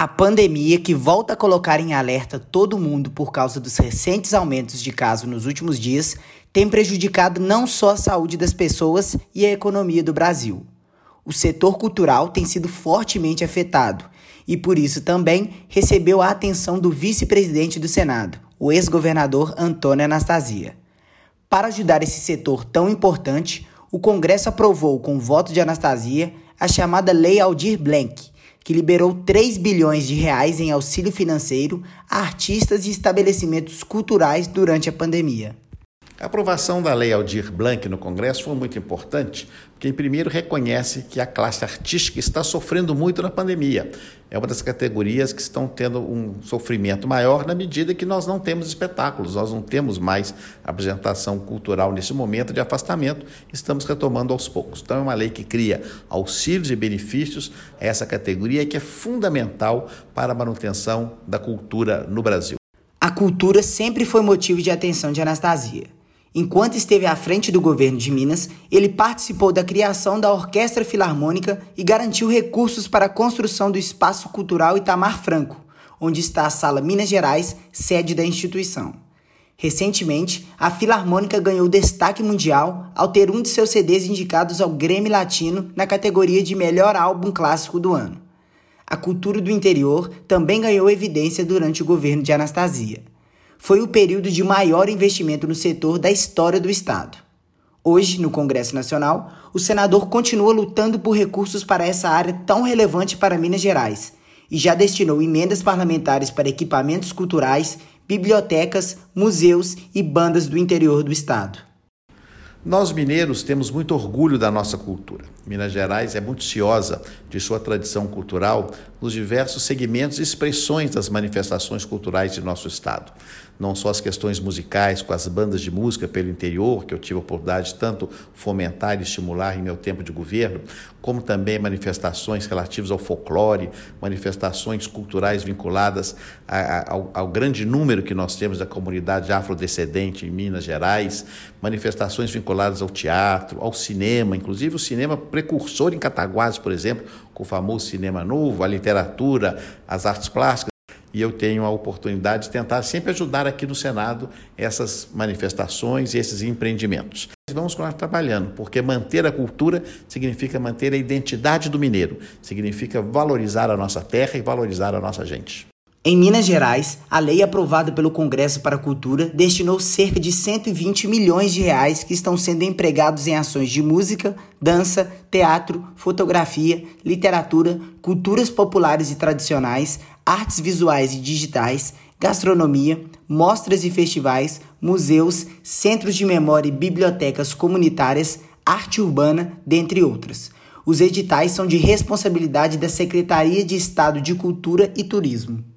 A pandemia, que volta a colocar em alerta todo mundo por causa dos recentes aumentos de casos nos últimos dias, tem prejudicado não só a saúde das pessoas e a economia do Brasil. O setor cultural tem sido fortemente afetado e, por isso, também recebeu a atenção do vice-presidente do Senado, o ex-governador Antônio Anastasia. Para ajudar esse setor tão importante, o Congresso aprovou, com voto de Anastasia, a chamada Lei Aldir Blanc que liberou 3 bilhões de reais em auxílio financeiro a artistas e estabelecimentos culturais durante a pandemia. A aprovação da Lei Aldir Blanc no Congresso foi muito importante, porque, primeiro, reconhece que a classe artística está sofrendo muito na pandemia. É uma das categorias que estão tendo um sofrimento maior na medida que nós não temos espetáculos, nós não temos mais apresentação cultural nesse momento de afastamento, estamos retomando aos poucos. Então, é uma lei que cria auxílios e benefícios a essa categoria que é fundamental para a manutenção da cultura no Brasil. A cultura sempre foi motivo de atenção de Anastasia. Enquanto esteve à frente do governo de Minas, ele participou da criação da Orquestra Filarmônica e garantiu recursos para a construção do Espaço Cultural Itamar Franco, onde está a Sala Minas Gerais, sede da instituição. Recentemente, a Filarmônica ganhou destaque mundial ao ter um de seus CDs indicados ao Grêmio Latino na categoria de melhor álbum clássico do ano. A cultura do interior também ganhou evidência durante o governo de Anastasia foi o período de maior investimento no setor da história do Estado. Hoje, no Congresso Nacional, o senador continua lutando por recursos para essa área tão relevante para Minas Gerais e já destinou emendas parlamentares para equipamentos culturais, bibliotecas, museus e bandas do interior do Estado. Nós mineiros temos muito orgulho da nossa cultura. Minas Gerais é muito ciosa de sua tradição cultural nos diversos segmentos e expressões das manifestações culturais de nosso estado. Não só as questões musicais, com as bandas de música pelo interior, que eu tive a oportunidade de tanto fomentar e estimular em meu tempo de governo, como também manifestações relativas ao folclore, manifestações culturais vinculadas a, a, ao, ao grande número que nós temos da comunidade afrodescendente em Minas Gerais, manifestações vinculadas ao teatro, ao cinema, inclusive o cinema precursor em Cataguases, por exemplo, com o famoso cinema novo, a literatura, as artes plásticas. E eu tenho a oportunidade de tentar sempre ajudar aqui no Senado essas manifestações e esses empreendimentos. Vamos continuar trabalhando, porque manter a cultura significa manter a identidade do mineiro, significa valorizar a nossa terra e valorizar a nossa gente. Em Minas Gerais, a lei aprovada pelo Congresso para a Cultura destinou cerca de 120 milhões de reais que estão sendo empregados em ações de música, dança, teatro, fotografia, literatura, culturas populares e tradicionais, artes visuais e digitais, gastronomia, mostras e festivais, museus, centros de memória e bibliotecas comunitárias, arte urbana, dentre outras. Os editais são de responsabilidade da Secretaria de Estado de Cultura e Turismo.